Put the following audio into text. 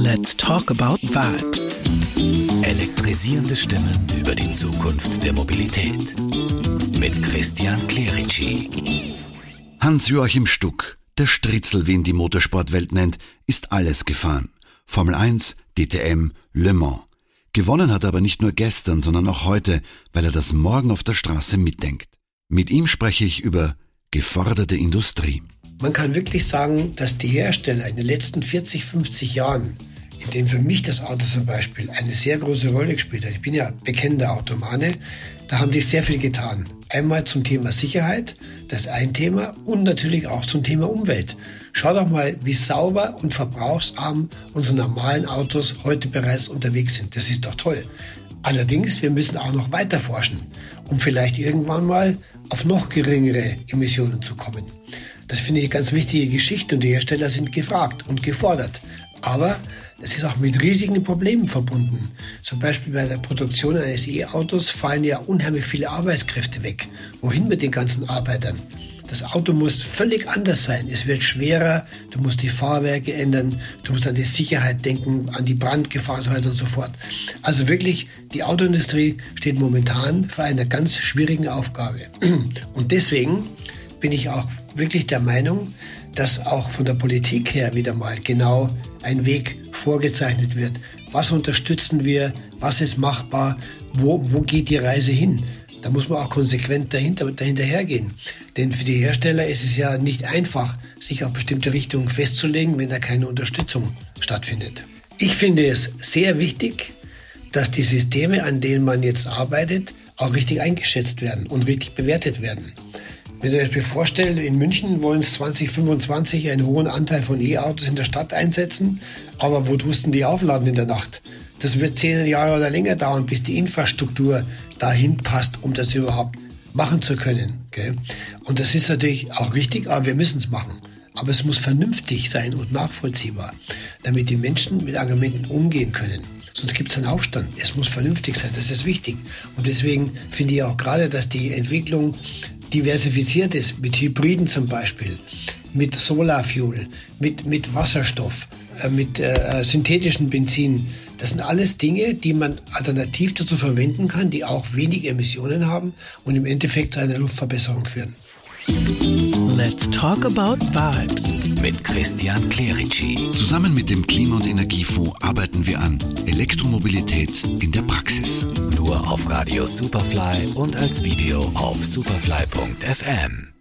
Let's talk about vibes. Elektrisierende Stimmen über die Zukunft der Mobilität. Mit Christian Clerici. Hans-Joachim Stuck, der Stritzel, wie ihn die Motorsportwelt nennt, ist alles gefahren. Formel 1, DTM, Le Mans. Gewonnen hat er aber nicht nur gestern, sondern auch heute, weil er das morgen auf der Straße mitdenkt. Mit ihm spreche ich über geforderte Industrie. Man kann wirklich sagen, dass die Hersteller in den letzten 40, 50 Jahren, in denen für mich das Auto zum Beispiel eine sehr große Rolle gespielt hat, ich bin ja bekennender Automane, da haben die sehr viel getan. Einmal zum Thema Sicherheit, das ist ein Thema, und natürlich auch zum Thema Umwelt. Schau doch mal, wie sauber und verbrauchsarm unsere normalen Autos heute bereits unterwegs sind. Das ist doch toll. Allerdings, wir müssen auch noch weiter forschen, um vielleicht irgendwann mal auf noch geringere Emissionen zu kommen. Das finde ich eine ganz wichtige Geschichte und die Hersteller sind gefragt und gefordert. Aber es ist auch mit riesigen Problemen verbunden. Zum Beispiel bei der Produktion eines E-Autos fallen ja unheimlich viele Arbeitskräfte weg. Wohin mit den ganzen Arbeitern? Das Auto muss völlig anders sein. Es wird schwerer, du musst die Fahrwerke ändern, du musst an die Sicherheit denken, an die Brandgefahr und so weiter und so fort. Also wirklich, die Autoindustrie steht momentan vor einer ganz schwierigen Aufgabe. Und deswegen bin ich auch wirklich der Meinung, dass auch von der Politik her wieder mal genau ein Weg vorgezeichnet wird. Was unterstützen wir? Was ist machbar? Wo, wo geht die Reise hin? Da muss man auch konsequent dahinter, hergehen. Denn für die Hersteller ist es ja nicht einfach, sich auf bestimmte Richtungen festzulegen, wenn da keine Unterstützung stattfindet. Ich finde es sehr wichtig, dass die Systeme, an denen man jetzt arbeitet, auch richtig eingeschätzt werden und richtig bewertet werden. Wenn ihr euch mir vorstellt, in München wollen es 2025 einen hohen Anteil von E-Autos in der Stadt einsetzen, aber wo tust die aufladen in der Nacht? Das wird zehn Jahre oder länger dauern, bis die Infrastruktur dahin passt, um das überhaupt machen zu können. Gell? Und das ist natürlich auch richtig, aber wir müssen es machen. Aber es muss vernünftig sein und nachvollziehbar, damit die Menschen mit Argumenten umgehen können. Sonst gibt es einen Aufstand. Es muss vernünftig sein, das ist wichtig. Und deswegen finde ich auch gerade, dass die Entwicklung diversifiziert ist, mit Hybriden zum Beispiel, mit Solarfuel, mit, mit Wasserstoff, äh, mit äh, synthetischen Benzin, das sind alles Dinge, die man alternativ dazu verwenden kann, die auch wenig Emissionen haben und im Endeffekt zu einer Luftverbesserung führen. Let's talk about vibes. Mit Christian Clerici. Zusammen mit dem Klima- und Energiefonds arbeiten wir an Elektromobilität in der Praxis. Nur auf Radio Superfly und als Video auf superfly.fm.